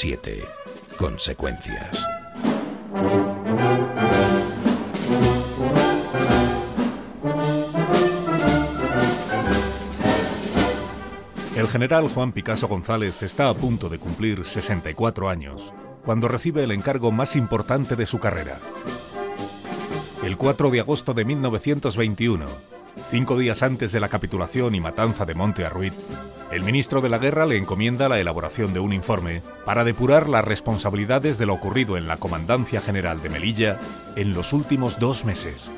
Capítulo 7. Consecuencias. El general Juan Picasso González está a punto de cumplir 64 años, cuando recibe el encargo más importante de su carrera. El 4 de agosto de 1921, cinco días antes de la capitulación y matanza de Monte Arruit, el ministro de la Guerra le encomienda la elaboración de un informe para depurar las responsabilidades de lo ocurrido en la Comandancia General de Melilla en los últimos dos meses.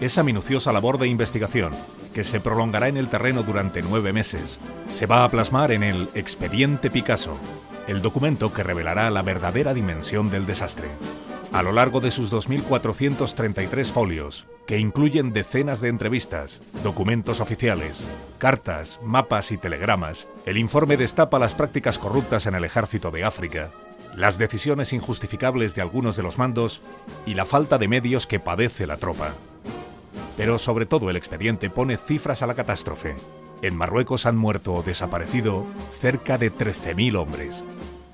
Esa minuciosa labor de investigación, que se prolongará en el terreno durante nueve meses, se va a plasmar en el Expediente Picasso, el documento que revelará la verdadera dimensión del desastre. A lo largo de sus 2.433 folios, que incluyen decenas de entrevistas, documentos oficiales, cartas, mapas y telegramas, el informe destapa las prácticas corruptas en el ejército de África, las decisiones injustificables de algunos de los mandos y la falta de medios que padece la tropa. Pero sobre todo el expediente pone cifras a la catástrofe. En Marruecos han muerto o desaparecido cerca de 13.000 hombres.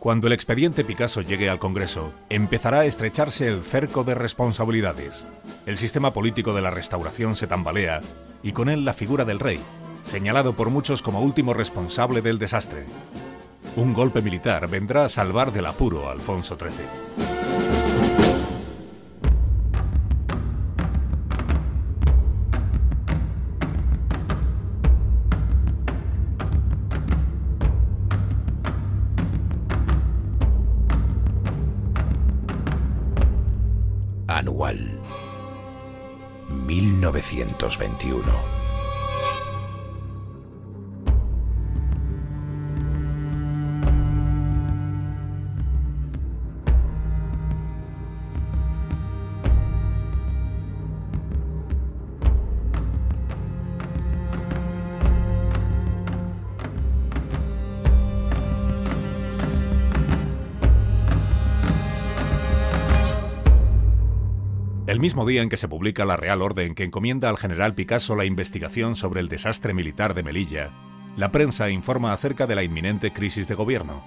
Cuando el expediente Picasso llegue al Congreso, empezará a estrecharse el cerco de responsabilidades. El sistema político de la restauración se tambalea y con él la figura del rey, señalado por muchos como último responsable del desastre. Un golpe militar vendrá a salvar del apuro a Alfonso XIII. Anual 1921 mismo día en que se publica la Real Orden que encomienda al general Picasso la investigación sobre el desastre militar de Melilla, la prensa informa acerca de la inminente crisis de gobierno.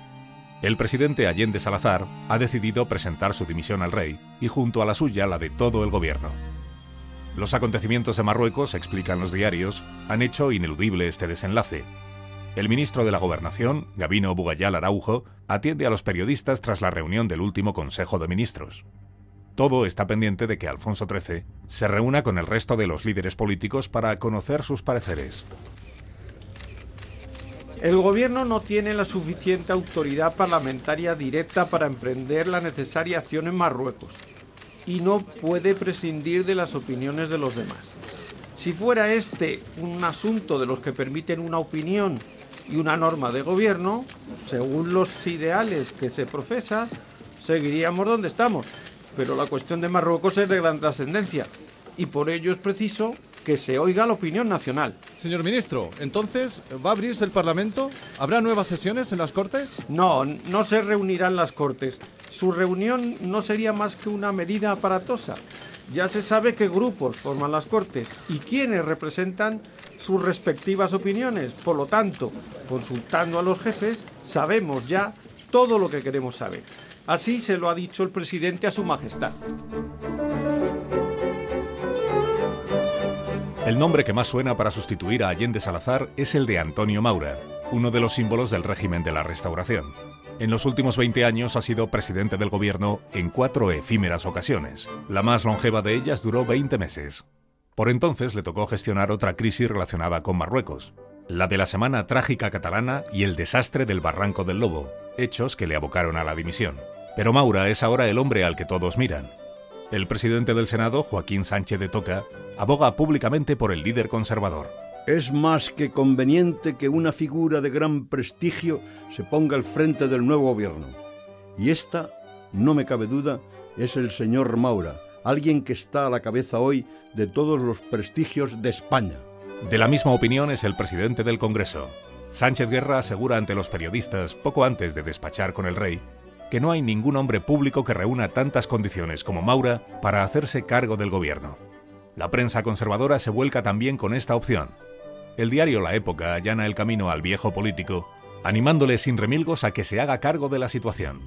El presidente Allende Salazar ha decidido presentar su dimisión al rey y junto a la suya la de todo el gobierno. Los acontecimientos de Marruecos, explican los diarios, han hecho ineludible este desenlace. El ministro de la Gobernación, Gabino Bugayal Araujo, atiende a los periodistas tras la reunión del último Consejo de Ministros. Todo está pendiente de que Alfonso XIII se reúna con el resto de los líderes políticos para conocer sus pareceres. El gobierno no tiene la suficiente autoridad parlamentaria directa para emprender la necesaria acción en Marruecos y no puede prescindir de las opiniones de los demás. Si fuera este un asunto de los que permiten una opinión y una norma de gobierno, según los ideales que se profesa, seguiríamos donde estamos. Pero la cuestión de Marruecos es de gran trascendencia y por ello es preciso que se oiga la opinión nacional. Señor ministro, entonces, ¿va a abrirse el Parlamento? ¿Habrá nuevas sesiones en las Cortes? No, no se reunirán las Cortes. Su reunión no sería más que una medida aparatosa. Ya se sabe qué grupos forman las Cortes y quiénes representan sus respectivas opiniones. Por lo tanto, consultando a los jefes, sabemos ya todo lo que queremos saber. Así se lo ha dicho el presidente a su majestad. El nombre que más suena para sustituir a Allende Salazar es el de Antonio Maura, uno de los símbolos del régimen de la Restauración. En los últimos 20 años ha sido presidente del gobierno en cuatro efímeras ocasiones. La más longeva de ellas duró 20 meses. Por entonces le tocó gestionar otra crisis relacionada con Marruecos, la de la Semana Trágica Catalana y el desastre del Barranco del Lobo, hechos que le abocaron a la dimisión. Pero Maura es ahora el hombre al que todos miran. El presidente del Senado, Joaquín Sánchez de Toca, aboga públicamente por el líder conservador. Es más que conveniente que una figura de gran prestigio se ponga al frente del nuevo gobierno. Y esta, no me cabe duda, es el señor Maura, alguien que está a la cabeza hoy de todos los prestigios de España. De la misma opinión es el presidente del Congreso. Sánchez Guerra asegura ante los periodistas, poco antes de despachar con el rey, que no hay ningún hombre público que reúna tantas condiciones como Maura para hacerse cargo del gobierno. La prensa conservadora se vuelca también con esta opción. El diario La Época allana el camino al viejo político animándole sin remilgos a que se haga cargo de la situación.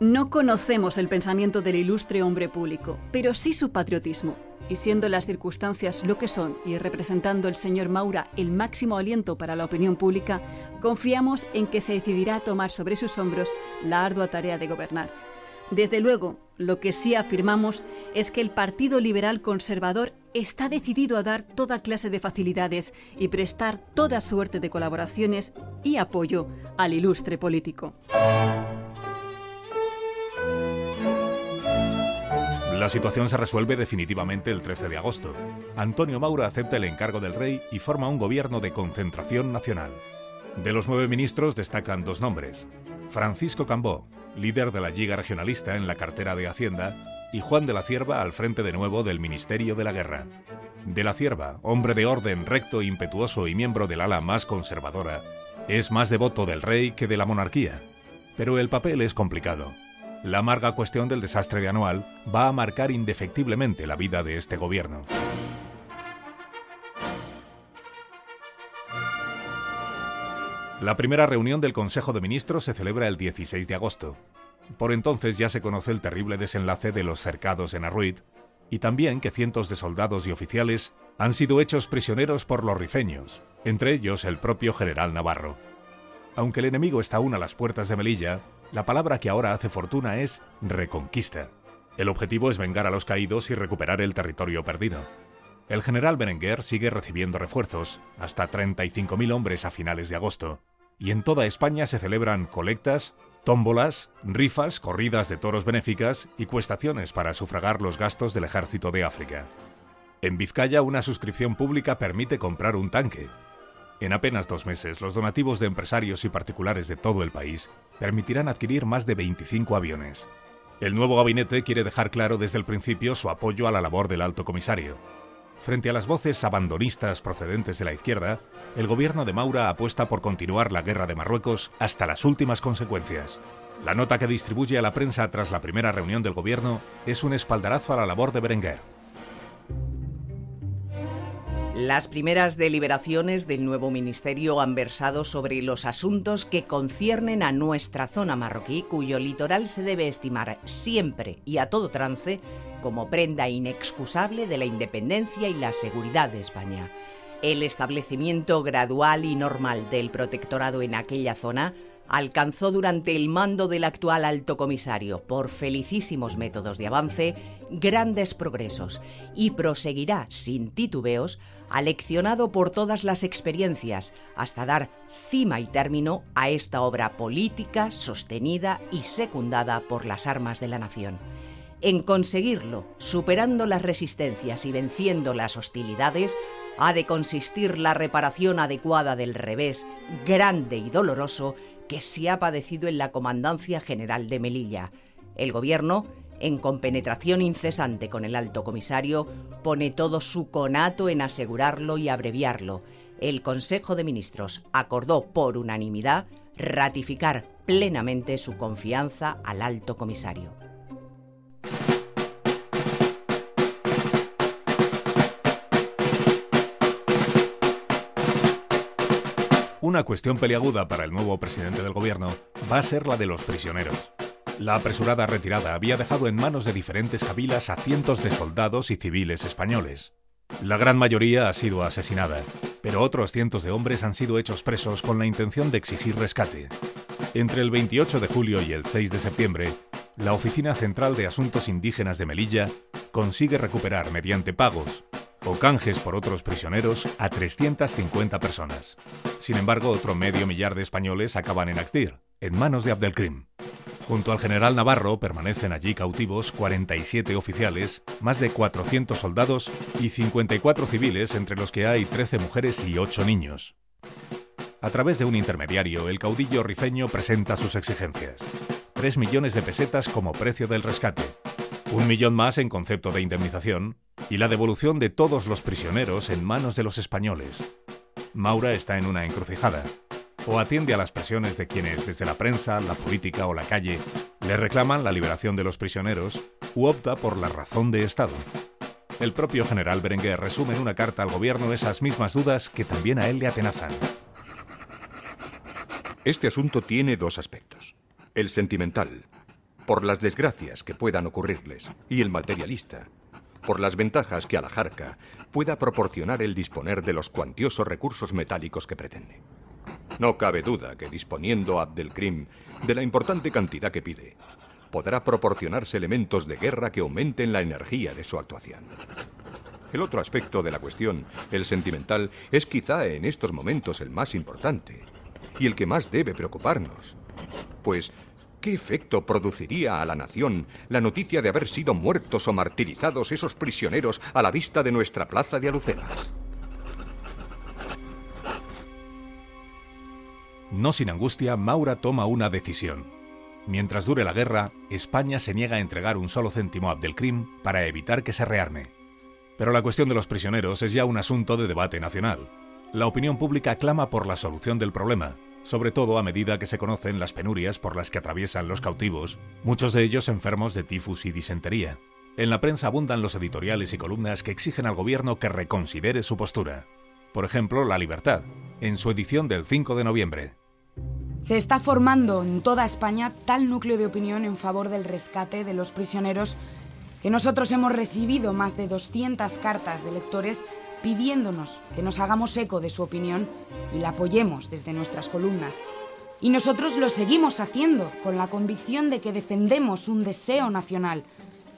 No conocemos el pensamiento del ilustre hombre público, pero sí su patriotismo. Y siendo las circunstancias lo que son y representando el señor Maura el máximo aliento para la opinión pública, confiamos en que se decidirá a tomar sobre sus hombros la ardua tarea de gobernar. Desde luego, lo que sí afirmamos es que el Partido Liberal Conservador está decidido a dar toda clase de facilidades y prestar toda suerte de colaboraciones y apoyo al ilustre político. La situación se resuelve definitivamente el 13 de agosto. Antonio Maura acepta el encargo del rey y forma un gobierno de concentración nacional. De los nueve ministros destacan dos nombres. Francisco Cambó, líder de la Liga Regionalista en la cartera de Hacienda, y Juan de la Cierva al frente de nuevo del Ministerio de la Guerra. De la Cierva, hombre de orden recto, impetuoso y miembro del ala más conservadora, es más devoto del rey que de la monarquía. Pero el papel es complicado. La amarga cuestión del desastre de Anual va a marcar indefectiblemente la vida de este gobierno. La primera reunión del Consejo de Ministros se celebra el 16 de agosto. Por entonces ya se conoce el terrible desenlace de los cercados en Arruit y también que cientos de soldados y oficiales han sido hechos prisioneros por los rifeños, entre ellos el propio general Navarro. Aunque el enemigo está aún a las puertas de Melilla, la palabra que ahora hace fortuna es reconquista. El objetivo es vengar a los caídos y recuperar el territorio perdido. El general Berenguer sigue recibiendo refuerzos, hasta 35.000 hombres a finales de agosto, y en toda España se celebran colectas, tómbolas, rifas, corridas de toros benéficas y cuestaciones para sufragar los gastos del ejército de África. En Vizcaya una suscripción pública permite comprar un tanque. En apenas dos meses, los donativos de empresarios y particulares de todo el país permitirán adquirir más de 25 aviones. El nuevo gabinete quiere dejar claro desde el principio su apoyo a la labor del alto comisario, Frente a las voces abandonistas procedentes de la izquierda, el gobierno de Maura apuesta por continuar la guerra de Marruecos hasta las últimas consecuencias. La nota que distribuye a la prensa tras la primera reunión del gobierno es un espaldarazo a la labor de Berenguer. Las primeras deliberaciones del nuevo ministerio han versado sobre los asuntos que conciernen a nuestra zona marroquí, cuyo litoral se debe estimar siempre y a todo trance como prenda inexcusable de la independencia y la seguridad de España. El establecimiento gradual y normal del protectorado en aquella zona alcanzó durante el mando del actual alto comisario, por felicísimos métodos de avance, grandes progresos y proseguirá sin titubeos, aleccionado por todas las experiencias, hasta dar cima y término a esta obra política sostenida y secundada por las armas de la nación. En conseguirlo, superando las resistencias y venciendo las hostilidades, ha de consistir la reparación adecuada del revés, grande y doloroso, que se ha padecido en la Comandancia General de Melilla. El Gobierno, en compenetración incesante con el Alto Comisario, pone todo su conato en asegurarlo y abreviarlo. El Consejo de Ministros acordó por unanimidad ratificar plenamente su confianza al Alto Comisario. Una cuestión peliaguda para el nuevo presidente del gobierno va a ser la de los prisioneros. La apresurada retirada había dejado en manos de diferentes cabilas a cientos de soldados y civiles españoles. La gran mayoría ha sido asesinada, pero otros cientos de hombres han sido hechos presos con la intención de exigir rescate. Entre el 28 de julio y el 6 de septiembre, la Oficina Central de Asuntos Indígenas de Melilla consigue recuperar mediante pagos o canjes por otros prisioneros a 350 personas. Sin embargo, otro medio millar de españoles acaban en Axdir, en manos de Abdelkrim. Junto al general Navarro permanecen allí cautivos 47 oficiales, más de 400 soldados y 54 civiles, entre los que hay 13 mujeres y 8 niños. A través de un intermediario, el caudillo rifeño presenta sus exigencias. 3 millones de pesetas como precio del rescate, un millón más en concepto de indemnización y la devolución de todos los prisioneros en manos de los españoles. Maura está en una encrucijada. O atiende a las presiones de quienes desde la prensa, la política o la calle le reclaman la liberación de los prisioneros, u opta por la razón de Estado. El propio general Berenguer resume en una carta al gobierno esas mismas dudas que también a él le atenazan. Este asunto tiene dos aspectos. El sentimental, por las desgracias que puedan ocurrirles, y el materialista, por las ventajas que a la Jarca pueda proporcionar el disponer de los cuantiosos recursos metálicos que pretende. No cabe duda que disponiendo Abdelkrim de la importante cantidad que pide, podrá proporcionarse elementos de guerra que aumenten la energía de su actuación. El otro aspecto de la cuestión, el sentimental, es quizá en estos momentos el más importante y el que más debe preocuparnos. Pues, ¿qué efecto produciría a la nación la noticia de haber sido muertos o martirizados esos prisioneros a la vista de nuestra plaza de Alucenas? No sin angustia, Maura toma una decisión. Mientras dure la guerra, España se niega a entregar un solo céntimo a Abdelkrim para evitar que se rearme. Pero la cuestión de los prisioneros es ya un asunto de debate nacional. La opinión pública clama por la solución del problema, sobre todo a medida que se conocen las penurias por las que atraviesan los cautivos, muchos de ellos enfermos de tifus y disentería. En la prensa abundan los editoriales y columnas que exigen al gobierno que reconsidere su postura. Por ejemplo, La Libertad, en su edición del 5 de noviembre. Se está formando en toda España tal núcleo de opinión en favor del rescate de los prisioneros que nosotros hemos recibido más de 200 cartas de lectores pidiéndonos que nos hagamos eco de su opinión y la apoyemos desde nuestras columnas. Y nosotros lo seguimos haciendo con la convicción de que defendemos un deseo nacional,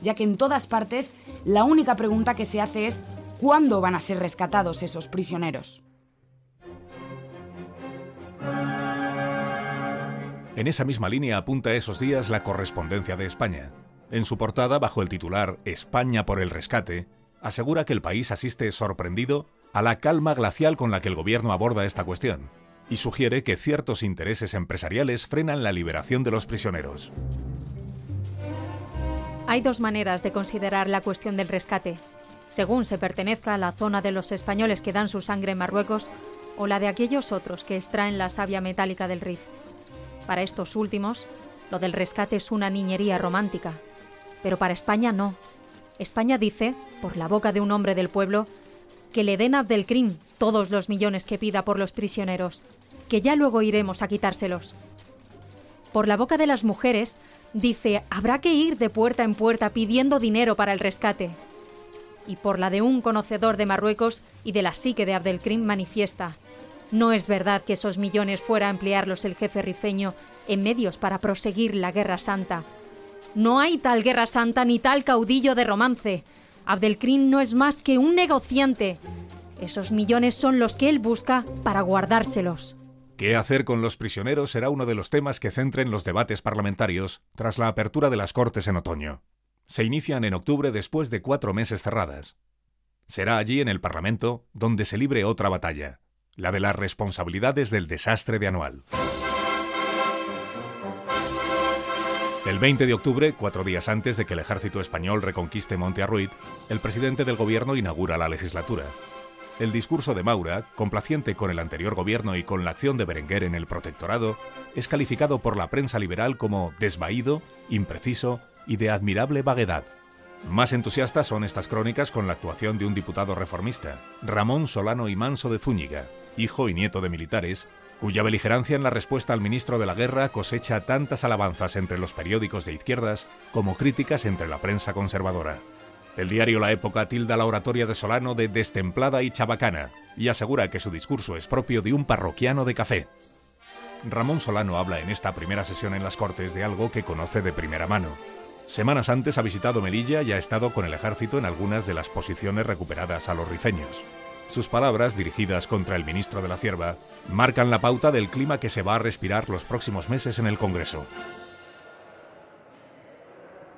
ya que en todas partes la única pregunta que se hace es ¿cuándo van a ser rescatados esos prisioneros? En esa misma línea apunta esos días la correspondencia de España. En su portada, bajo el titular España por el rescate, asegura que el país asiste sorprendido a la calma glacial con la que el gobierno aborda esta cuestión y sugiere que ciertos intereses empresariales frenan la liberación de los prisioneros. Hay dos maneras de considerar la cuestión del rescate, según se pertenezca a la zona de los españoles que dan su sangre en Marruecos o la de aquellos otros que extraen la savia metálica del Rif. Para estos últimos, lo del rescate es una niñería romántica, pero para España no. España dice, por la boca de un hombre del pueblo, que le den a Abdelkrim todos los millones que pida por los prisioneros, que ya luego iremos a quitárselos. Por la boca de las mujeres, dice, habrá que ir de puerta en puerta pidiendo dinero para el rescate. Y por la de un conocedor de Marruecos y de la psique de Abdelkrim manifiesta, no es verdad que esos millones fuera a emplearlos el jefe rifeño en medios para proseguir la guerra santa, no hay tal guerra santa ni tal caudillo de romance. Abdelkrim no es más que un negociante. Esos millones son los que él busca para guardárselos. ¿Qué hacer con los prisioneros será uno de los temas que centren los debates parlamentarios tras la apertura de las Cortes en otoño? Se inician en octubre después de cuatro meses cerradas. Será allí en el Parlamento donde se libre otra batalla, la de las responsabilidades del desastre de Anual. El 20 de octubre, cuatro días antes de que el ejército español reconquiste Monte Arruid, el presidente del gobierno inaugura la legislatura. El discurso de Maura, complaciente con el anterior gobierno y con la acción de Berenguer en el protectorado, es calificado por la prensa liberal como desvaído, impreciso y de admirable vaguedad. Más entusiastas son estas crónicas con la actuación de un diputado reformista, Ramón Solano y Manso de Zúñiga, hijo y nieto de militares, cuya beligerancia en la respuesta al ministro de la Guerra cosecha tantas alabanzas entre los periódicos de izquierdas como críticas entre la prensa conservadora. El diario La Época tilda la oratoria de Solano de destemplada y chabacana y asegura que su discurso es propio de un parroquiano de café. Ramón Solano habla en esta primera sesión en las Cortes de algo que conoce de primera mano. Semanas antes ha visitado Melilla y ha estado con el ejército en algunas de las posiciones recuperadas a los rifeños. Sus palabras, dirigidas contra el ministro de la Cierva, marcan la pauta del clima que se va a respirar los próximos meses en el Congreso.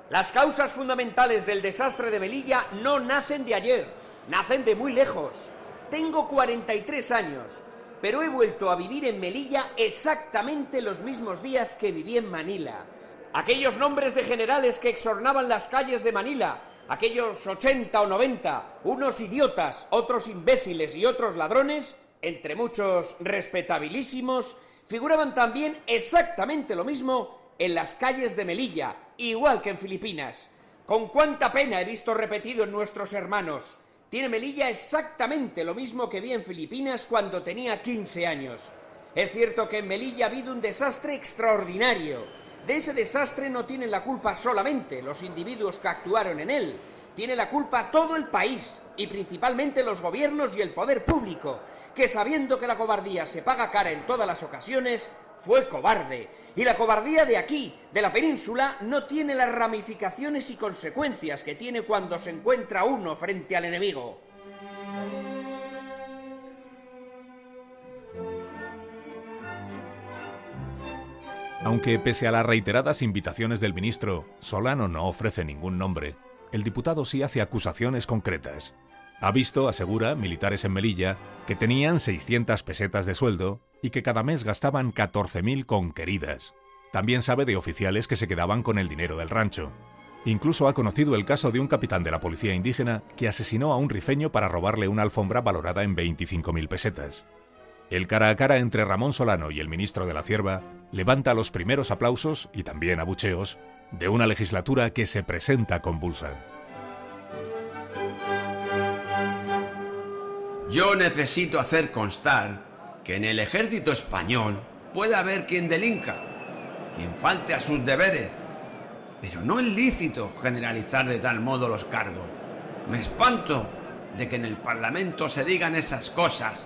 Las causas fundamentales del desastre de Melilla no nacen de ayer, nacen de muy lejos. Tengo 43 años, pero he vuelto a vivir en Melilla exactamente los mismos días que viví en Manila. Aquellos nombres de generales que exornaban las calles de Manila aquellos 80 o 90, unos idiotas, otros imbéciles y otros ladrones, entre muchos respetabilísimos, figuraban también exactamente lo mismo en las calles de Melilla, igual que en Filipinas. Con cuánta pena he visto repetido en nuestros hermanos. Tiene Melilla exactamente lo mismo que vi en Filipinas cuando tenía 15 años. Es cierto que en Melilla ha habido un desastre extraordinario. De ese desastre no tienen la culpa solamente los individuos que actuaron en él. Tiene la culpa todo el país, y principalmente los gobiernos y el poder público, que sabiendo que la cobardía se paga cara en todas las ocasiones, fue cobarde. Y la cobardía de aquí, de la península, no tiene las ramificaciones y consecuencias que tiene cuando se encuentra uno frente al enemigo. Aunque pese a las reiteradas invitaciones del ministro, Solano no ofrece ningún nombre, el diputado sí hace acusaciones concretas. Ha visto, asegura, militares en Melilla que tenían 600 pesetas de sueldo y que cada mes gastaban 14.000 con queridas. También sabe de oficiales que se quedaban con el dinero del rancho. Incluso ha conocido el caso de un capitán de la policía indígena que asesinó a un rifeño para robarle una alfombra valorada en 25.000 pesetas. El cara a cara entre Ramón Solano y el ministro de la Cierva levanta los primeros aplausos y también abucheos de una legislatura que se presenta convulsa. Yo necesito hacer constar que en el ejército español puede haber quien delinca, quien falte a sus deberes, pero no es lícito generalizar de tal modo los cargos. Me espanto de que en el Parlamento se digan esas cosas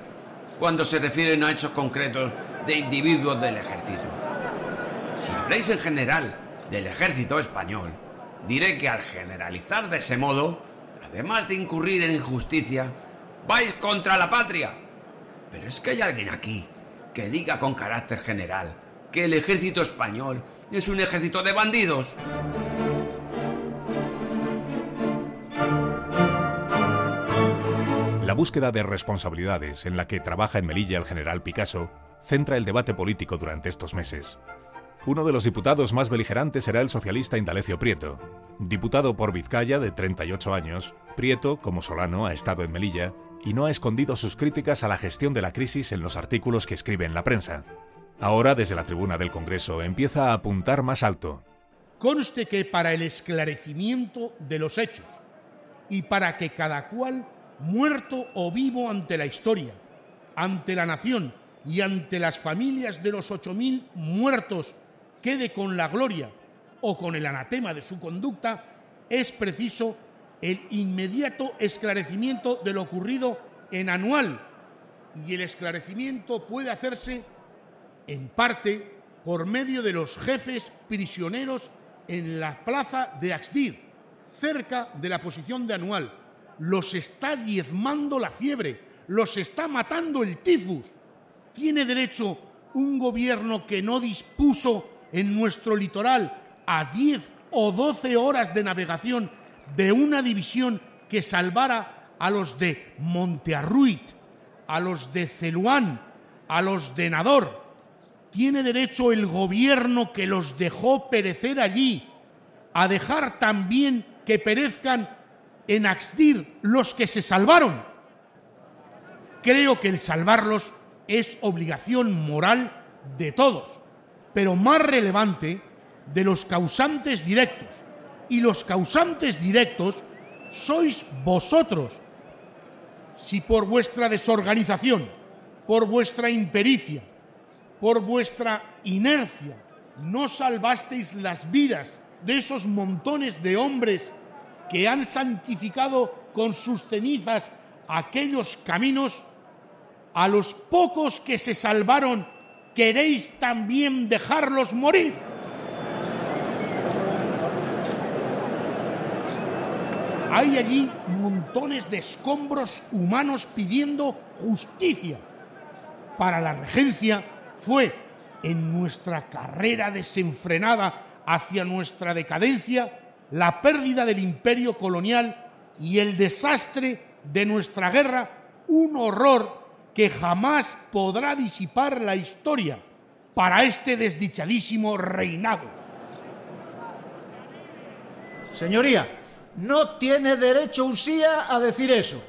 cuando se refieren a hechos concretos de individuos del ejército. Si habléis en general del ejército español, diré que al generalizar de ese modo, además de incurrir en injusticia, vais contra la patria. Pero es que hay alguien aquí que diga con carácter general que el ejército español es un ejército de bandidos. La búsqueda de responsabilidades en la que trabaja en Melilla el general Picasso centra el debate político durante estos meses. Uno de los diputados más beligerantes será el socialista Indalecio Prieto. Diputado por Vizcaya de 38 años, Prieto, como Solano, ha estado en Melilla y no ha escondido sus críticas a la gestión de la crisis en los artículos que escribe en la prensa. Ahora, desde la tribuna del Congreso, empieza a apuntar más alto. Conste que para el esclarecimiento de los hechos y para que cada cual, muerto o vivo ante la historia, ante la nación y ante las familias de los 8.000 muertos quede con la gloria o con el anatema de su conducta, es preciso el inmediato esclarecimiento de lo ocurrido en anual. Y el esclarecimiento puede hacerse, en parte, por medio de los jefes prisioneros en la plaza de Axdir, cerca de la posición de anual. Los está diezmando la fiebre, los está matando el tifus. ¿Tiene derecho un gobierno que no dispuso en nuestro litoral a 10 o 12 horas de navegación de una división que salvara a los de Montearruit, a los de Celuán, a los de Nador. ¿Tiene derecho el gobierno que los dejó perecer allí a dejar también que perezcan en Axdir los que se salvaron? Creo que el salvarlos es obligación moral de todos pero más relevante, de los causantes directos. Y los causantes directos sois vosotros. Si por vuestra desorganización, por vuestra impericia, por vuestra inercia, no salvasteis las vidas de esos montones de hombres que han santificado con sus cenizas aquellos caminos, a los pocos que se salvaron queréis también dejarlos morir. Hay allí montones de escombros humanos pidiendo justicia. Para la regencia fue en nuestra carrera desenfrenada hacia nuestra decadencia la pérdida del imperio colonial y el desastre de nuestra guerra un horror que jamás podrá disipar la historia para este desdichadísimo reinado. Señoría, no tiene derecho Usía a decir eso.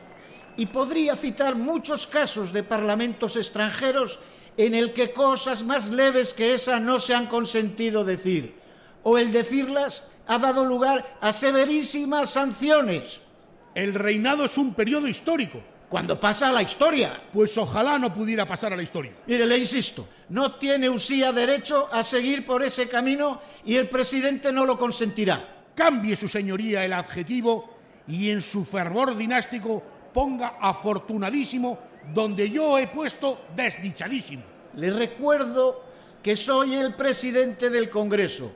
Y podría citar muchos casos de parlamentos extranjeros en el que cosas más leves que esa no se han consentido decir, o el decirlas ha dado lugar a severísimas sanciones. El reinado es un periodo histórico cuando pasa a la historia. Pues ojalá no pudiera pasar a la historia. Mire, le insisto, no tiene Usía derecho a seguir por ese camino y el presidente no lo consentirá. Cambie su señoría el adjetivo y en su fervor dinástico ponga afortunadísimo donde yo he puesto desdichadísimo. Le recuerdo que soy el presidente del Congreso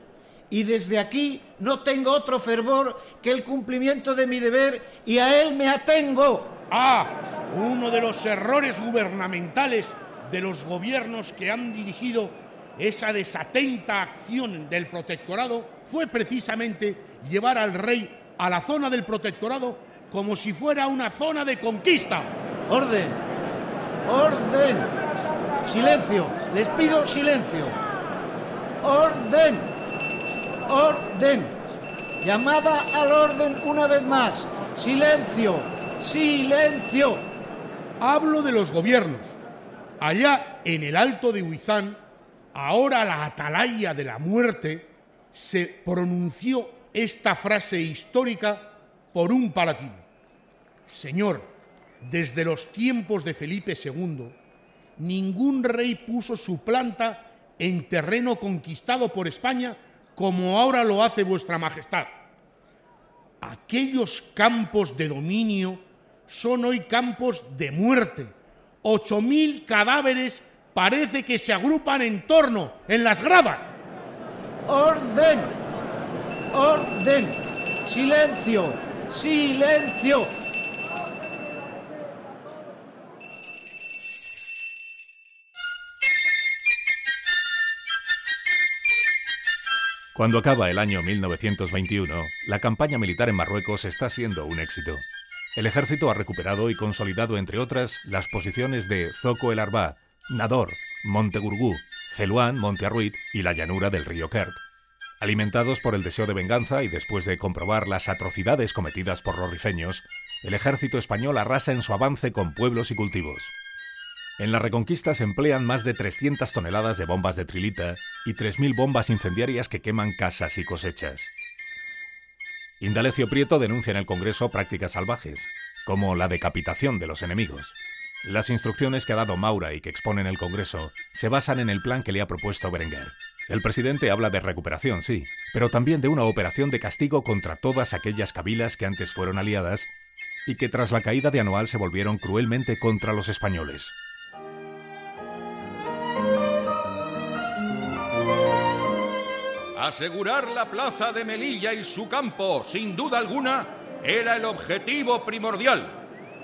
y desde aquí no tengo otro fervor que el cumplimiento de mi deber y a él me atengo. Ah, uno de los errores gubernamentales de los gobiernos que han dirigido esa desatenta acción del protectorado fue precisamente llevar al rey a la zona del protectorado como si fuera una zona de conquista. Orden, orden, silencio, les pido silencio. Orden, orden, llamada al orden una vez más. Silencio, silencio. Hablo de los gobiernos. Allá en el alto de Huizán, ahora la atalaya de la muerte, se pronunció esta frase histórica por un palatino. Señor, desde los tiempos de Felipe II, ningún rey puso su planta en terreno conquistado por España como ahora lo hace vuestra Majestad. Aquellos campos de dominio son hoy campos de muerte. Ocho mil cadáveres parece que se agrupan en torno, en las gradas. ¡Orden! ¡Orden! ¡Silencio! ¡Silencio! Cuando acaba el año 1921, la campaña militar en Marruecos está siendo un éxito. El ejército ha recuperado y consolidado, entre otras, las posiciones de Zoco el Arbá, Nador, Montegurgú, Celuán, Monte Arruit y la llanura del río Kert. Alimentados por el deseo de venganza y después de comprobar las atrocidades cometidas por los rifeños, el ejército español arrasa en su avance con pueblos y cultivos. En la Reconquista se emplean más de 300 toneladas de bombas de trilita y 3.000 bombas incendiarias que queman casas y cosechas. Indalecio Prieto denuncia en el Congreso prácticas salvajes, como la decapitación de los enemigos. Las instrucciones que ha dado Maura y que expone en el Congreso se basan en el plan que le ha propuesto Berenguer. El presidente habla de recuperación, sí, pero también de una operación de castigo contra todas aquellas cabilas que antes fueron aliadas y que tras la caída de Anual se volvieron cruelmente contra los españoles. Asegurar la plaza de Melilla y su campo, sin duda alguna, era el objetivo primordial.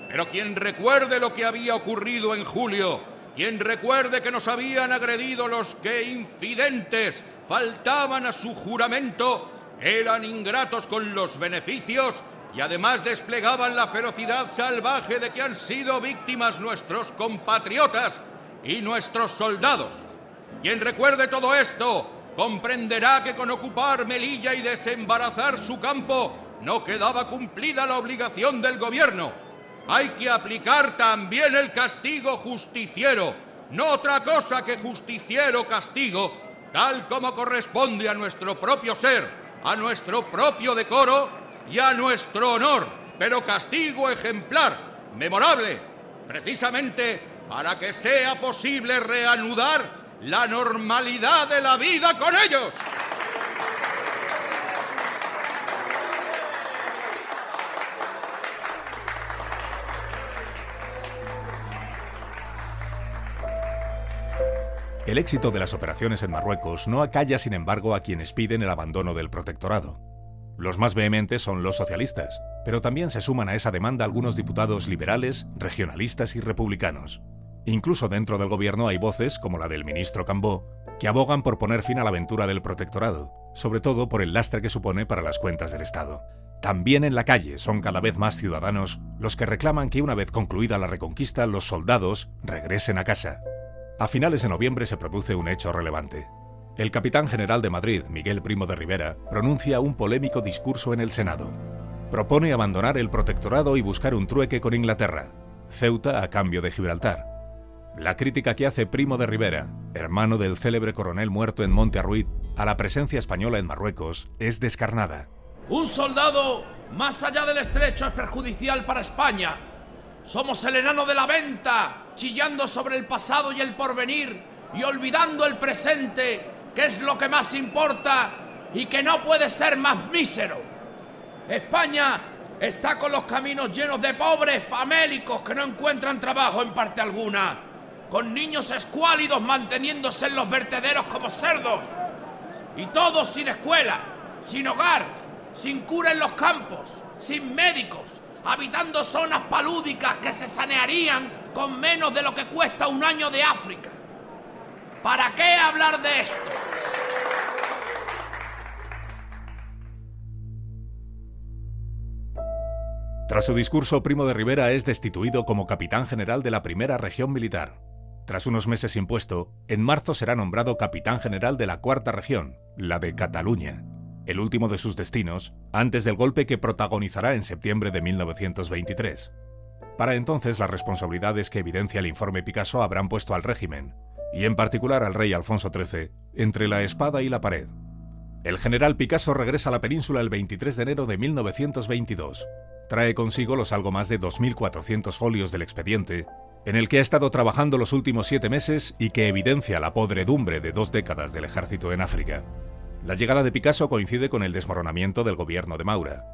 Pero quien recuerde lo que había ocurrido en julio, quien recuerde que nos habían agredido los que infidentes faltaban a su juramento, eran ingratos con los beneficios y además desplegaban la ferocidad salvaje de que han sido víctimas nuestros compatriotas y nuestros soldados. Quien recuerde todo esto, comprenderá que con ocupar Melilla y desembarazar su campo no quedaba cumplida la obligación del gobierno. Hay que aplicar también el castigo justiciero, no otra cosa que justiciero castigo, tal como corresponde a nuestro propio ser, a nuestro propio decoro y a nuestro honor, pero castigo ejemplar, memorable, precisamente para que sea posible reanudar la normalidad de la vida con ellos. El éxito de las operaciones en Marruecos no acalla, sin embargo, a quienes piden el abandono del protectorado. Los más vehementes son los socialistas, pero también se suman a esa demanda algunos diputados liberales, regionalistas y republicanos. Incluso dentro del gobierno hay voces, como la del ministro Cambó, que abogan por poner fin a la aventura del protectorado, sobre todo por el lastre que supone para las cuentas del Estado. También en la calle son cada vez más ciudadanos los que reclaman que una vez concluida la reconquista los soldados regresen a casa. A finales de noviembre se produce un hecho relevante. El capitán general de Madrid, Miguel Primo de Rivera, pronuncia un polémico discurso en el Senado. Propone abandonar el protectorado y buscar un trueque con Inglaterra, Ceuta a cambio de Gibraltar. La crítica que hace Primo de Rivera, hermano del célebre coronel muerto en Monte Arruid, a la presencia española en Marruecos es descarnada. Un soldado más allá del estrecho es perjudicial para España. Somos el enano de la venta, chillando sobre el pasado y el porvenir y olvidando el presente, que es lo que más importa y que no puede ser más mísero. España está con los caminos llenos de pobres famélicos que no encuentran trabajo en parte alguna, con niños escuálidos manteniéndose en los vertederos como cerdos, y todos sin escuela, sin hogar, sin cura en los campos, sin médicos, habitando zonas palúdicas que se sanearían con menos de lo que cuesta un año de África. ¿Para qué hablar de esto? Tras su discurso, Primo de Rivera es destituido como capitán general de la primera región militar. Tras unos meses sin puesto, en marzo será nombrado capitán general de la cuarta región, la de Cataluña, el último de sus destinos, antes del golpe que protagonizará en septiembre de 1923. Para entonces las responsabilidades que evidencia el informe Picasso habrán puesto al régimen, y en particular al rey Alfonso XIII, entre la espada y la pared. El general Picasso regresa a la península el 23 de enero de 1922. Trae consigo los algo más de 2.400 folios del expediente, en el que ha estado trabajando los últimos siete meses y que evidencia la podredumbre de dos décadas del ejército en África. La llegada de Picasso coincide con el desmoronamiento del gobierno de Maura.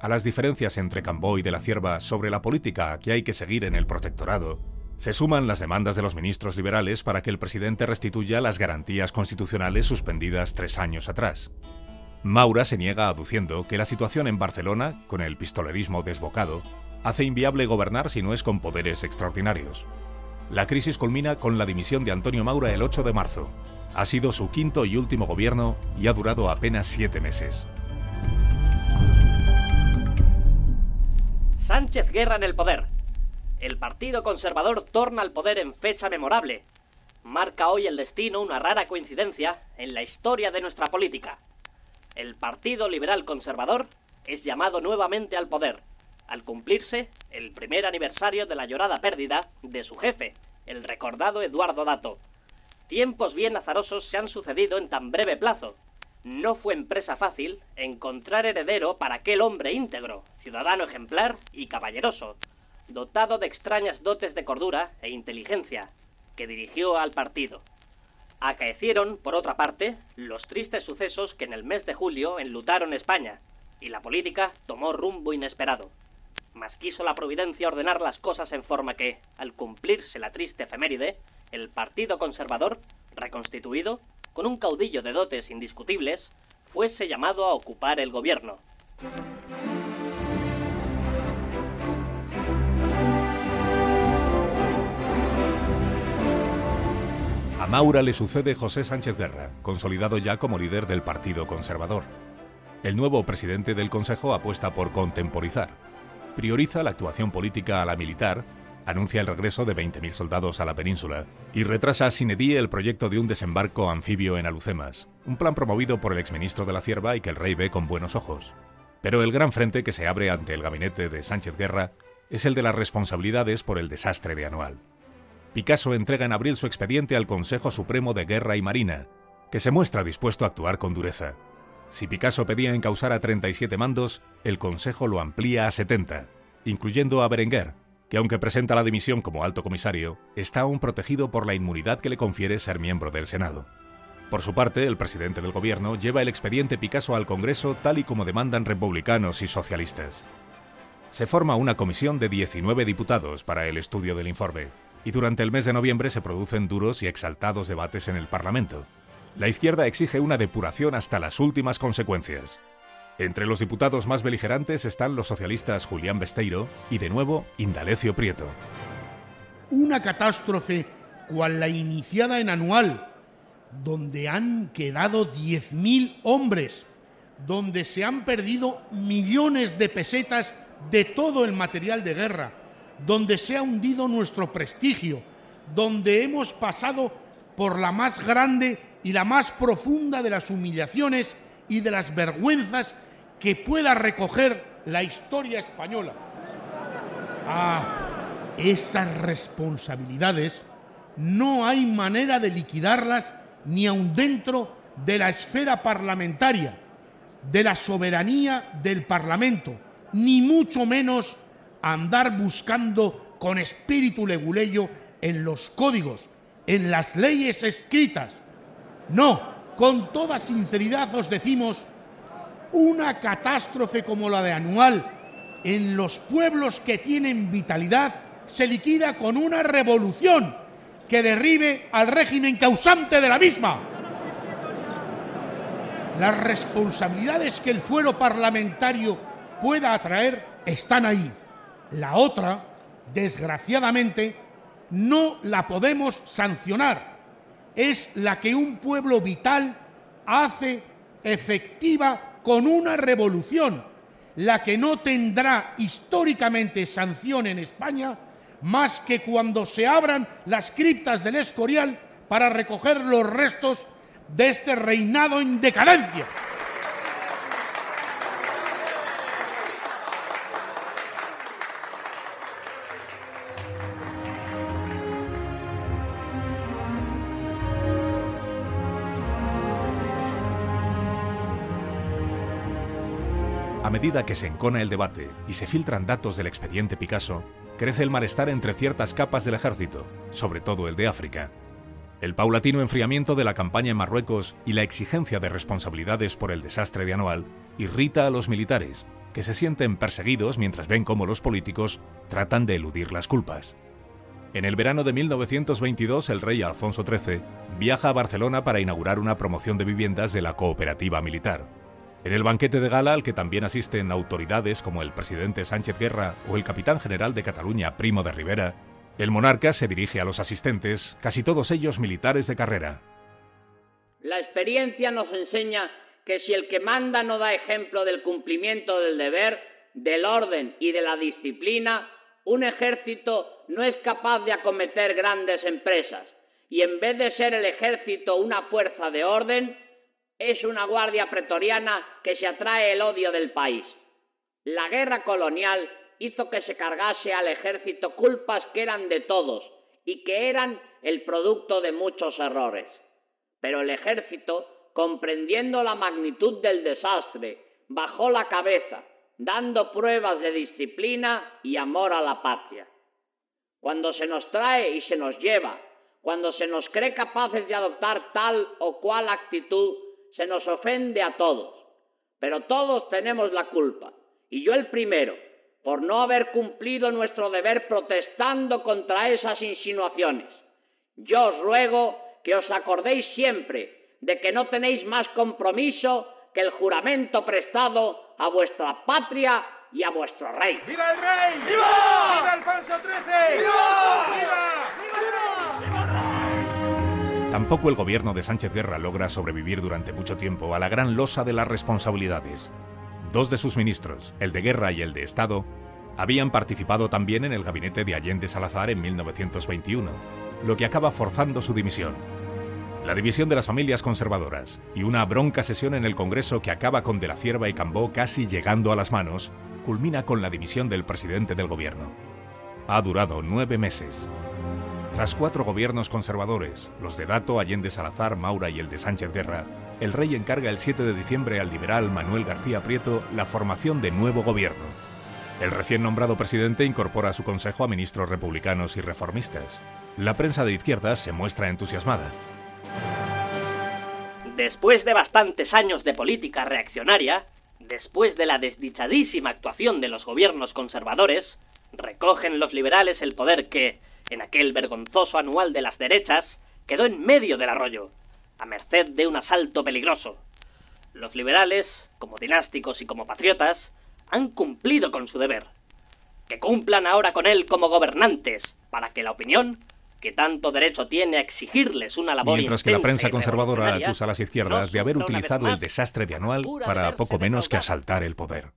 A las diferencias entre Cambó y de la Cierva sobre la política que hay que seguir en el protectorado, se suman las demandas de los ministros liberales para que el presidente restituya las garantías constitucionales suspendidas tres años atrás. Maura se niega aduciendo que la situación en Barcelona, con el pistolerismo desbocado, hace inviable gobernar si no es con poderes extraordinarios. La crisis culmina con la dimisión de Antonio Maura el 8 de marzo, ha sido su quinto y último gobierno y ha durado apenas siete meses. Sánchez Guerra en el poder. El Partido Conservador torna al poder en fecha memorable. Marca hoy el destino una rara coincidencia en la historia de nuestra política. El Partido Liberal Conservador es llamado nuevamente al poder, al cumplirse el primer aniversario de la llorada pérdida de su jefe, el recordado Eduardo Dato. Tiempos bien azarosos se han sucedido en tan breve plazo. No fue empresa fácil encontrar heredero para aquel hombre íntegro, ciudadano ejemplar y caballeroso, dotado de extrañas dotes de cordura e inteligencia, que dirigió al partido. Acaecieron, por otra parte, los tristes sucesos que en el mes de julio enlutaron España, y la política tomó rumbo inesperado. Mas quiso la providencia ordenar las cosas en forma que, al cumplirse la triste efeméride, el Partido Conservador, reconstituido, con un caudillo de dotes indiscutibles, fuese llamado a ocupar el gobierno. A Maura le sucede José Sánchez Guerra, consolidado ya como líder del Partido Conservador. El nuevo presidente del Consejo apuesta por contemporizar. Prioriza la actuación política a la militar anuncia el regreso de 20.000 soldados a la península y retrasa sin edie el proyecto de un desembarco anfibio en Alucemas, un plan promovido por el exministro de la Cierva y que el rey ve con buenos ojos. Pero el gran frente que se abre ante el gabinete de Sánchez Guerra es el de las responsabilidades por el desastre de Anual. Picasso entrega en abril su expediente al Consejo Supremo de Guerra y Marina, que se muestra dispuesto a actuar con dureza. Si Picasso pedía encausar a 37 mandos, el Consejo lo amplía a 70, incluyendo a Berenguer, que aunque presenta la dimisión como alto comisario, está aún protegido por la inmunidad que le confiere ser miembro del Senado. Por su parte, el presidente del gobierno lleva el expediente Picasso al Congreso tal y como demandan republicanos y socialistas. Se forma una comisión de 19 diputados para el estudio del informe, y durante el mes de noviembre se producen duros y exaltados debates en el Parlamento. La izquierda exige una depuración hasta las últimas consecuencias. Entre los diputados más beligerantes están los socialistas Julián Besteiro y de nuevo Indalecio Prieto. Una catástrofe cual la iniciada en anual, donde han quedado 10.000 hombres, donde se han perdido millones de pesetas de todo el material de guerra, donde se ha hundido nuestro prestigio, donde hemos pasado por la más grande y la más profunda de las humillaciones y de las vergüenzas que pueda recoger la historia española. Ah, esas responsabilidades no hay manera de liquidarlas ni aun dentro de la esfera parlamentaria, de la soberanía del Parlamento, ni mucho menos andar buscando con espíritu leguleyo en los códigos, en las leyes escritas. No, con toda sinceridad os decimos, una catástrofe como la de Anual en los pueblos que tienen vitalidad se liquida con una revolución que derribe al régimen causante de la misma. Las responsabilidades que el fuero parlamentario pueda atraer están ahí. La otra, desgraciadamente, no la podemos sancionar. Es la que un pueblo vital hace efectiva con una revolución, la que no tendrá históricamente sanción en España más que cuando se abran las criptas del Escorial para recoger los restos de este reinado en decadencia. A medida que se encona el debate y se filtran datos del expediente Picasso, crece el malestar entre ciertas capas del ejército, sobre todo el de África. El paulatino enfriamiento de la campaña en Marruecos y la exigencia de responsabilidades por el desastre de Anual irrita a los militares, que se sienten perseguidos mientras ven cómo los políticos tratan de eludir las culpas. En el verano de 1922, el rey Alfonso XIII viaja a Barcelona para inaugurar una promoción de viviendas de la cooperativa militar. En el banquete de gala al que también asisten autoridades como el presidente Sánchez Guerra o el capitán general de Cataluña Primo de Rivera, el monarca se dirige a los asistentes, casi todos ellos militares de carrera. La experiencia nos enseña que si el que manda no da ejemplo del cumplimiento del deber, del orden y de la disciplina, un ejército no es capaz de acometer grandes empresas, y en vez de ser el ejército una fuerza de orden, es una guardia pretoriana que se atrae el odio del país. La guerra colonial hizo que se cargase al ejército culpas que eran de todos y que eran el producto de muchos errores. Pero el ejército, comprendiendo la magnitud del desastre, bajó la cabeza, dando pruebas de disciplina y amor a la patria. Cuando se nos trae y se nos lleva, cuando se nos cree capaces de adoptar tal o cual actitud, se nos ofende a todos, pero todos tenemos la culpa, y yo el primero, por no haber cumplido nuestro deber protestando contra esas insinuaciones. Yo os ruego que os acordéis siempre de que no tenéis más compromiso que el juramento prestado a vuestra patria y a vuestro rey. ¡Viva el rey! ¡Viva! ¡Viva Alfonso XIII! ¡Viva! Tampoco el gobierno de Sánchez Guerra logra sobrevivir durante mucho tiempo a la gran losa de las responsabilidades. Dos de sus ministros, el de Guerra y el de Estado, habían participado también en el gabinete de Allende Salazar en 1921, lo que acaba forzando su dimisión. La división de las familias conservadoras y una bronca sesión en el Congreso que acaba con De la Cierva y Cambó casi llegando a las manos, culmina con la dimisión del presidente del gobierno. Ha durado nueve meses. Tras cuatro gobiernos conservadores, los de Dato, Allende Salazar, Maura y el de Sánchez Guerra, el rey encarga el 7 de diciembre al liberal Manuel García Prieto la formación de nuevo gobierno. El recién nombrado presidente incorpora a su consejo a ministros republicanos y reformistas. La prensa de izquierdas se muestra entusiasmada. Después de bastantes años de política reaccionaria, después de la desdichadísima actuación de los gobiernos conservadores, recogen los liberales el poder que, en aquel vergonzoso anual de las derechas, quedó en medio del arroyo, a merced de un asalto peligroso. Los liberales, como dinásticos y como patriotas, han cumplido con su deber. Que cumplan ahora con él como gobernantes, para que la opinión, que tanto derecho tiene a exigirles una labor Mientras que la prensa conservadora acusa a las izquierdas de haber utilizado el desastre de Anual para poco menos que asaltar el poder.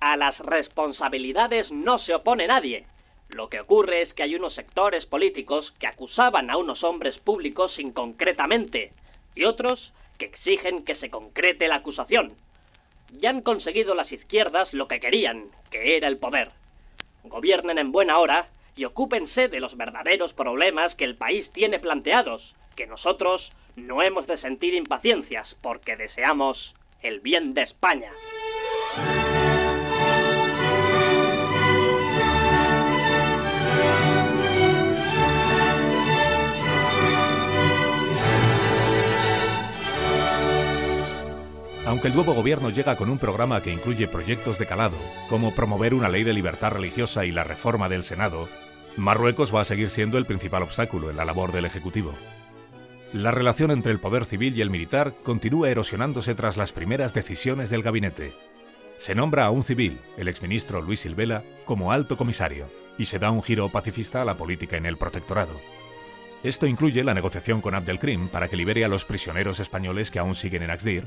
A las responsabilidades no se opone nadie. Lo que ocurre es que hay unos sectores políticos que acusaban a unos hombres públicos inconcretamente y otros que exigen que se concrete la acusación. Ya han conseguido las izquierdas lo que querían, que era el poder. Gobiernen en buena hora y ocúpense de los verdaderos problemas que el país tiene planteados, que nosotros no hemos de sentir impaciencias porque deseamos el bien de España. Aunque el nuevo gobierno llega con un programa que incluye proyectos de calado, como promover una ley de libertad religiosa y la reforma del Senado, Marruecos va a seguir siendo el principal obstáculo en la labor del Ejecutivo. La relación entre el poder civil y el militar continúa erosionándose tras las primeras decisiones del gabinete. Se nombra a un civil, el exministro Luis Silvela, como alto comisario, y se da un giro pacifista a la política en el protectorado. Esto incluye la negociación con Abdelkrim para que libere a los prisioneros españoles que aún siguen en Axdir,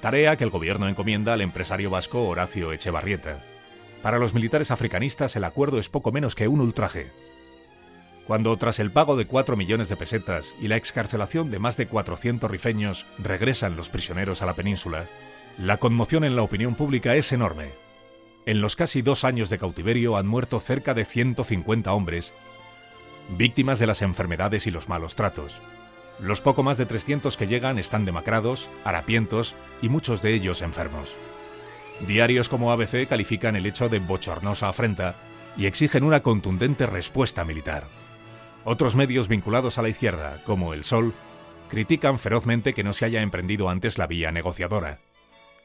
tarea que el gobierno encomienda al empresario vasco Horacio Echevarrieta. Para los militares africanistas el acuerdo es poco menos que un ultraje. Cuando tras el pago de 4 millones de pesetas y la excarcelación de más de 400 rifeños regresan los prisioneros a la península, la conmoción en la opinión pública es enorme. En los casi dos años de cautiverio han muerto cerca de 150 hombres, víctimas de las enfermedades y los malos tratos. Los poco más de 300 que llegan están demacrados, harapientos y muchos de ellos enfermos. Diarios como ABC califican el hecho de bochornosa afrenta y exigen una contundente respuesta militar. Otros medios vinculados a la izquierda, como El Sol, critican ferozmente que no se haya emprendido antes la vía negociadora.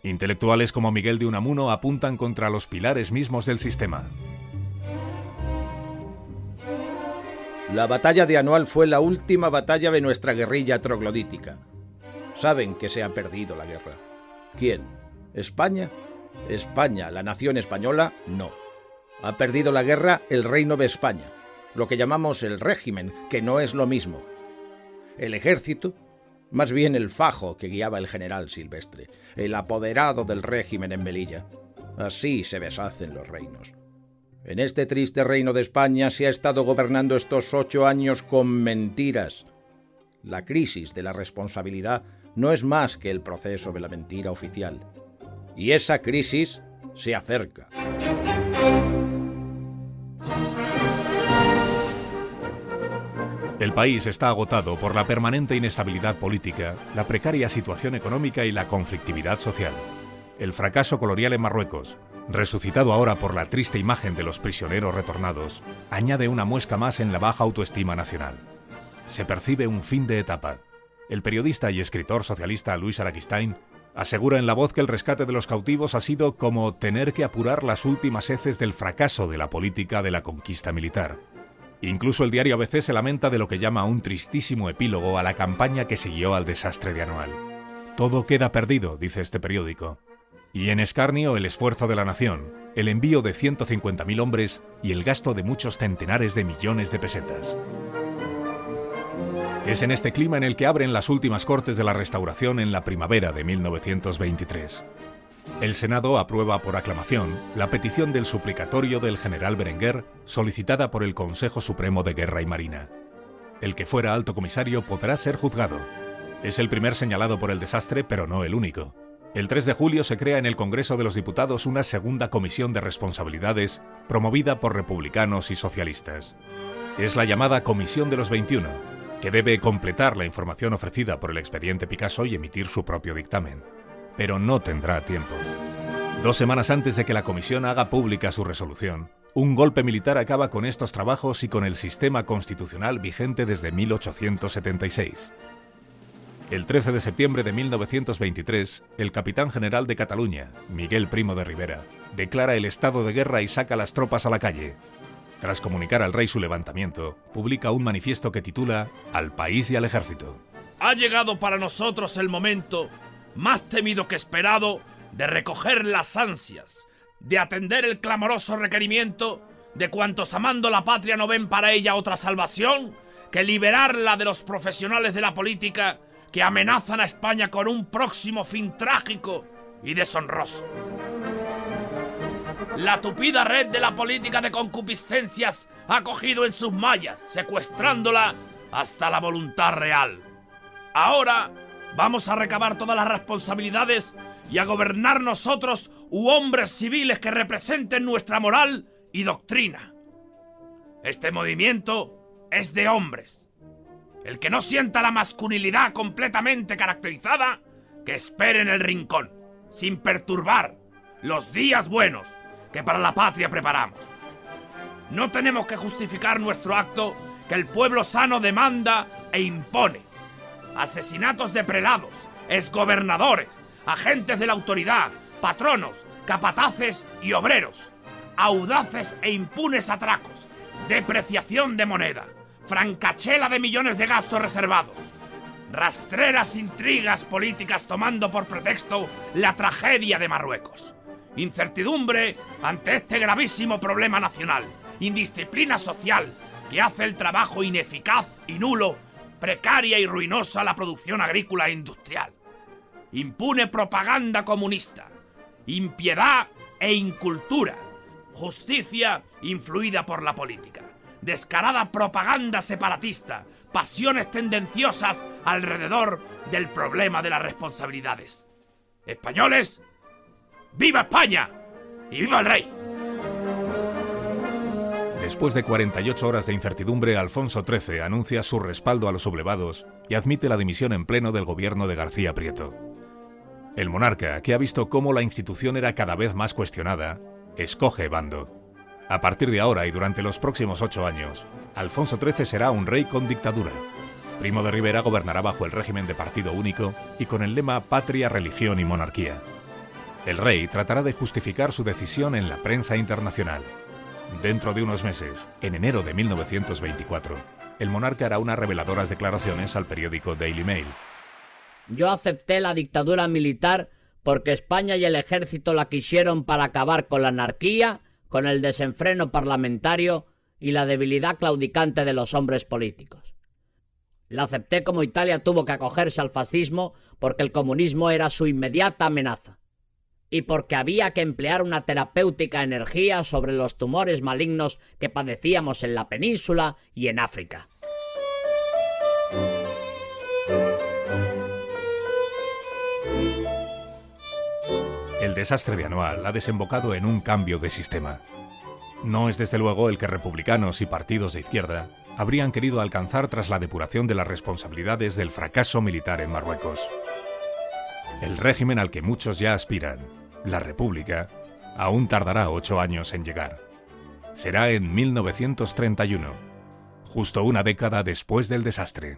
Intelectuales como Miguel de Unamuno apuntan contra los pilares mismos del sistema. La batalla de Anual fue la última batalla de nuestra guerrilla troglodítica. Saben que se ha perdido la guerra. ¿Quién? ¿España? España, la nación española, no. Ha perdido la guerra el reino de España, lo que llamamos el régimen, que no es lo mismo. El ejército, más bien el fajo que guiaba el general Silvestre, el apoderado del régimen en Melilla. Así se deshacen los reinos. En este triste reino de España se ha estado gobernando estos ocho años con mentiras. La crisis de la responsabilidad no es más que el proceso de la mentira oficial. Y esa crisis se acerca. El país está agotado por la permanente inestabilidad política, la precaria situación económica y la conflictividad social. El fracaso colonial en Marruecos, resucitado ahora por la triste imagen de los prisioneros retornados, añade una muesca más en la baja autoestima nacional. Se percibe un fin de etapa. El periodista y escritor socialista Luis Araquistain asegura en la voz que el rescate de los cautivos ha sido como tener que apurar las últimas heces del fracaso de la política de la conquista militar. Incluso el diario ABC se lamenta de lo que llama un tristísimo epílogo a la campaña que siguió al desastre de Anual. Todo queda perdido, dice este periódico. Y en escarnio el esfuerzo de la nación, el envío de 150.000 hombres y el gasto de muchos centenares de millones de pesetas. Es en este clima en el que abren las últimas cortes de la restauración en la primavera de 1923. El Senado aprueba por aclamación la petición del suplicatorio del general Berenguer solicitada por el Consejo Supremo de Guerra y Marina. El que fuera alto comisario podrá ser juzgado. Es el primer señalado por el desastre, pero no el único. El 3 de julio se crea en el Congreso de los Diputados una segunda comisión de responsabilidades promovida por republicanos y socialistas. Es la llamada Comisión de los 21, que debe completar la información ofrecida por el expediente Picasso y emitir su propio dictamen pero no tendrá tiempo. Dos semanas antes de que la comisión haga pública su resolución, un golpe militar acaba con estos trabajos y con el sistema constitucional vigente desde 1876. El 13 de septiembre de 1923, el capitán general de Cataluña, Miguel Primo de Rivera, declara el estado de guerra y saca las tropas a la calle. Tras comunicar al rey su levantamiento, publica un manifiesto que titula Al país y al ejército. Ha llegado para nosotros el momento más temido que esperado, de recoger las ansias, de atender el clamoroso requerimiento de cuantos amando la patria no ven para ella otra salvación que liberarla de los profesionales de la política que amenazan a España con un próximo fin trágico y deshonroso. La tupida red de la política de concupiscencias ha cogido en sus mallas, secuestrándola hasta la voluntad real. Ahora Vamos a recabar todas las responsabilidades y a gobernar nosotros u hombres civiles que representen nuestra moral y doctrina. Este movimiento es de hombres. El que no sienta la masculinidad completamente caracterizada, que espere en el rincón, sin perturbar los días buenos que para la patria preparamos. No tenemos que justificar nuestro acto que el pueblo sano demanda e impone. Asesinatos de prelados, exgobernadores, agentes de la autoridad, patronos, capataces y obreros, audaces e impunes atracos, depreciación de moneda, francachela de millones de gastos reservados, rastreras intrigas políticas tomando por pretexto la tragedia de Marruecos, incertidumbre ante este gravísimo problema nacional, indisciplina social que hace el trabajo ineficaz y nulo, precaria y ruinosa la producción agrícola e industrial, impune propaganda comunista, impiedad e incultura, justicia influida por la política, descarada propaganda separatista, pasiones tendenciosas alrededor del problema de las responsabilidades. Españoles, ¡viva España! ¡Y viva el rey! Después de 48 horas de incertidumbre, Alfonso XIII anuncia su respaldo a los sublevados y admite la dimisión en pleno del gobierno de García Prieto. El monarca, que ha visto cómo la institución era cada vez más cuestionada, escoge bando. A partir de ahora y durante los próximos ocho años, Alfonso XIII será un rey con dictadura. Primo de Rivera gobernará bajo el régimen de partido único y con el lema Patria, Religión y Monarquía. El rey tratará de justificar su decisión en la prensa internacional. Dentro de unos meses, en enero de 1924, el monarca hará unas reveladoras declaraciones al periódico Daily Mail. Yo acepté la dictadura militar porque España y el ejército la quisieron para acabar con la anarquía, con el desenfreno parlamentario y la debilidad claudicante de los hombres políticos. La acepté como Italia tuvo que acogerse al fascismo porque el comunismo era su inmediata amenaza y porque había que emplear una terapéutica energía sobre los tumores malignos que padecíamos en la península y en África. El desastre de Anual ha desembocado en un cambio de sistema. No es desde luego el que republicanos y partidos de izquierda habrían querido alcanzar tras la depuración de las responsabilidades del fracaso militar en Marruecos. El régimen al que muchos ya aspiran, la República, aún tardará ocho años en llegar. Será en 1931, justo una década después del desastre.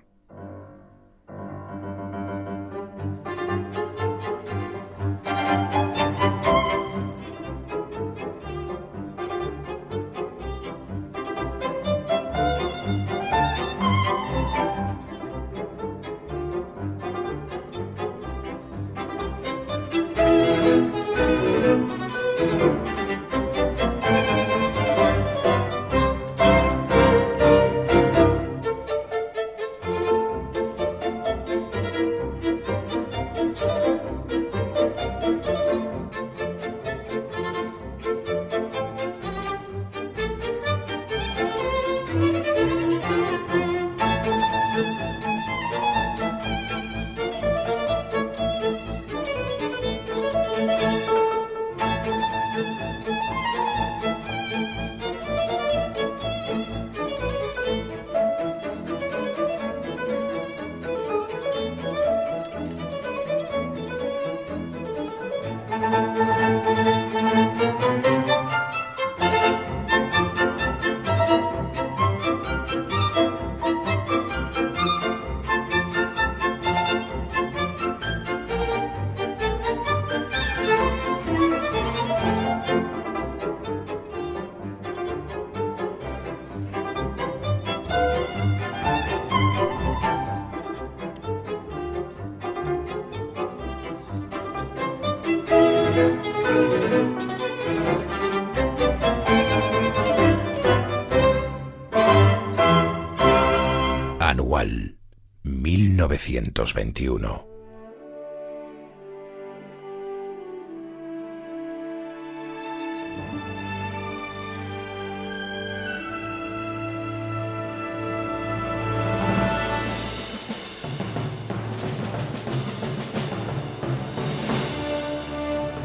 1921.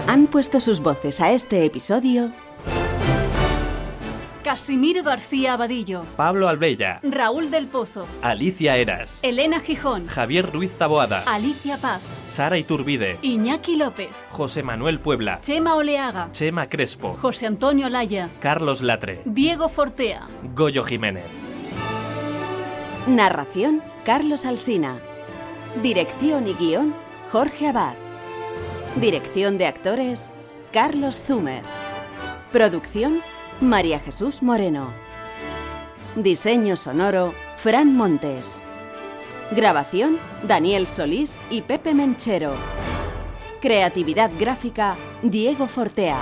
Han puesto sus voces a este episodio Casimiro García Abadillo, Pablo Albella, Raúl del Pozo, Alicia Eras, Elena Gijón, Javier Ruiz Taboada, Alicia Paz, Sara Iturbide, Iñaki López, José Manuel Puebla, Chema Oleaga, Chema Crespo, José Antonio Laya, Carlos Latre, Diego Fortea, Goyo Jiménez. Narración Carlos Alsina. Dirección y guion Jorge Abad. Dirección de actores, Carlos Zumer. Producción, María Jesús Moreno. Diseño sonoro, Fran Montes. Grabación, Daniel Solís y Pepe Menchero. Creatividad gráfica, Diego Fortea.